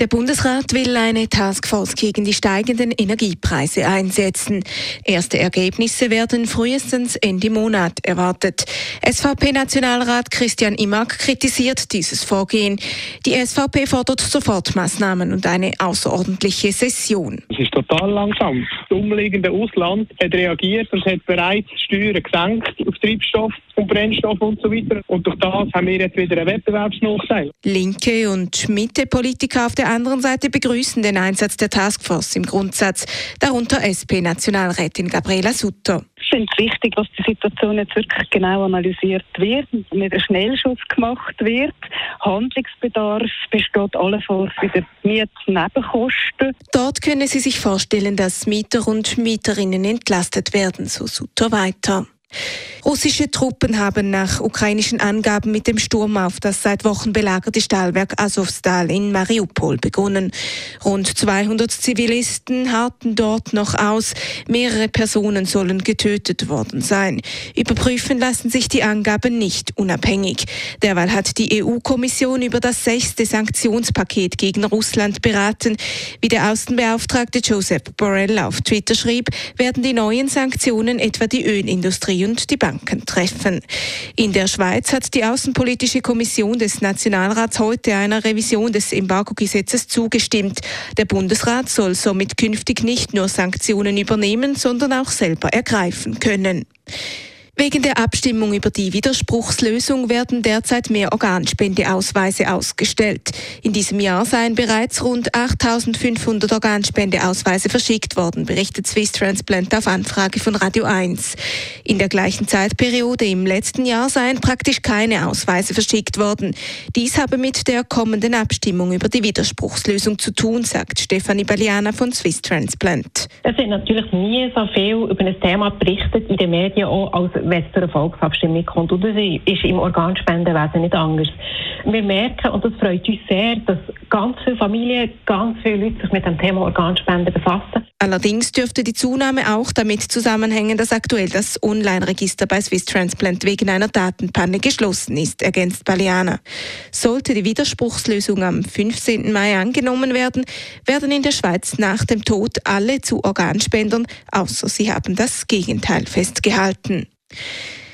Der Bundesrat will eine Taskforce gegen die steigenden Energiepreise einsetzen. Erste Ergebnisse werden frühestens Ende Monat erwartet. SVP-Nationalrat Christian Imak kritisiert dieses Vorgehen. Die SVP fordert Sofortmaßnahmen und eine außerordentliche Session. Es ist total langsam. Das umliegende Ausland hat reagiert und hat bereits Steuern gesenkt auf Treibstoff und Brennstoff und so weiter. Und durch das haben wir jetzt wieder einen Wettbewerbsnachteil. Linke und Mitte-Politiker auf der anderen Seite begrüßen den Einsatz der Taskforce im Grundsatz, darunter SP-Nationalrätin Gabriela Sutter. Finde es wichtig, dass die Situation jetzt wirklich genau analysiert wird, mit einem Schnellschuss gemacht wird. Handlungsbedarf besteht allenfalls den Mietnebenkosten. Dort können Sie sich vorstellen, dass Mieter und Mieterinnen entlastet werden, so Sutter weiter. Russische Truppen haben nach ukrainischen Angaben mit dem Sturm auf das seit Wochen belagerte Stahlwerk Azovstal in Mariupol begonnen. Rund 200 Zivilisten harten dort noch aus. Mehrere Personen sollen getötet worden sein. Überprüfen lassen sich die Angaben nicht unabhängig. Derweil hat die EU-Kommission über das sechste Sanktionspaket gegen Russland beraten. Wie der Außenbeauftragte Joseph Borrell auf Twitter schrieb, werden die neuen Sanktionen etwa die Ölindustrie und die Banken treffen. In der Schweiz hat die Außenpolitische Kommission des Nationalrats heute einer Revision des Embargo-Gesetzes zugestimmt. Der Bundesrat soll somit künftig nicht nur Sanktionen übernehmen, sondern auch selber ergreifen können. Wegen der Abstimmung über die Widerspruchslösung werden derzeit mehr Organspendeausweise ausgestellt. In diesem Jahr seien bereits rund 8500 Organspendeausweise verschickt worden, berichtet Swiss Transplant auf Anfrage von Radio 1. In der gleichen Zeitperiode im letzten Jahr seien praktisch keine Ausweise verschickt worden. Dies habe mit der kommenden Abstimmung über die Widerspruchslösung zu tun, sagt Stefanie Baliana von Swiss Transplant. Es wird natürlich nie so viel über ein Thema berichtet in den Medien auch als wenn es zu einer Volksabstimmung kommt. Und das ist im Organspendenwesen nicht anders. Wir merken, und das freut uns sehr, dass ganz viele Familien, ganz viele Leute sich mit dem Thema Organspenden befassen. Allerdings dürfte die Zunahme auch damit zusammenhängen, dass aktuell das Online-Register bei Swiss Transplant wegen einer Datenpanne geschlossen ist, ergänzt Baliana. Sollte die Widerspruchslösung am 15. Mai angenommen werden, werden in der Schweiz nach dem Tod alle zu Organspendern, außer sie haben das Gegenteil festgehalten.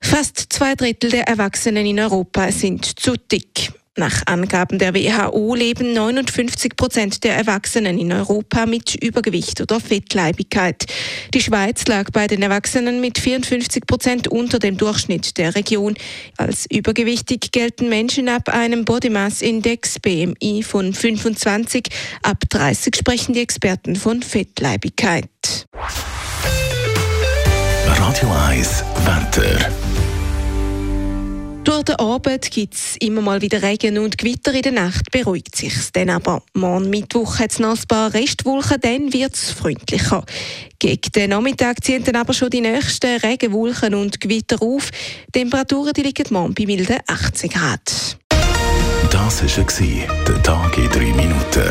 Fast zwei Drittel der Erwachsenen in Europa sind zu dick. Nach Angaben der WHO leben 59 Prozent der Erwachsenen in Europa mit Übergewicht oder Fettleibigkeit. Die Schweiz lag bei den Erwachsenen mit 54 Prozent unter dem Durchschnitt der Region. Als übergewichtig gelten Menschen ab einem Body Mass Index BMI von 25. Ab 30 sprechen die Experten von Fettleibigkeit. Radio 1 Wetter. Durch den Abend gibt es immer mal wieder Regen und Gewitter. In der Nacht beruhigt sich dann aber. Morgen Mittwoch hat es noch ein paar Restwolken, dann wird es freundlicher. Gegen den Nachmittag ziehen dann aber schon die nächsten Regenwolken und Gewitter auf. Die Temperaturen die liegen morgen bei milden 18 Grad. Das war der Tag in 3 Minuten.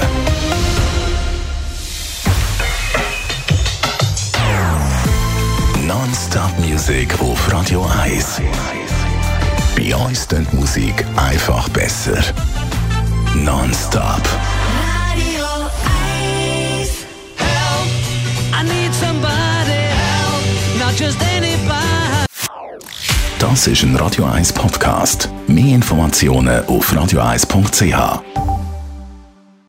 Non-Stop-Musik auf Radio 1. Bei uns klingt Musik einfach besser. Non-Stop. Radio 1. Help, I need somebody help, not just anybody. Das ist ein Radio 1 Podcast. Mehr Informationen auf radio1.ch.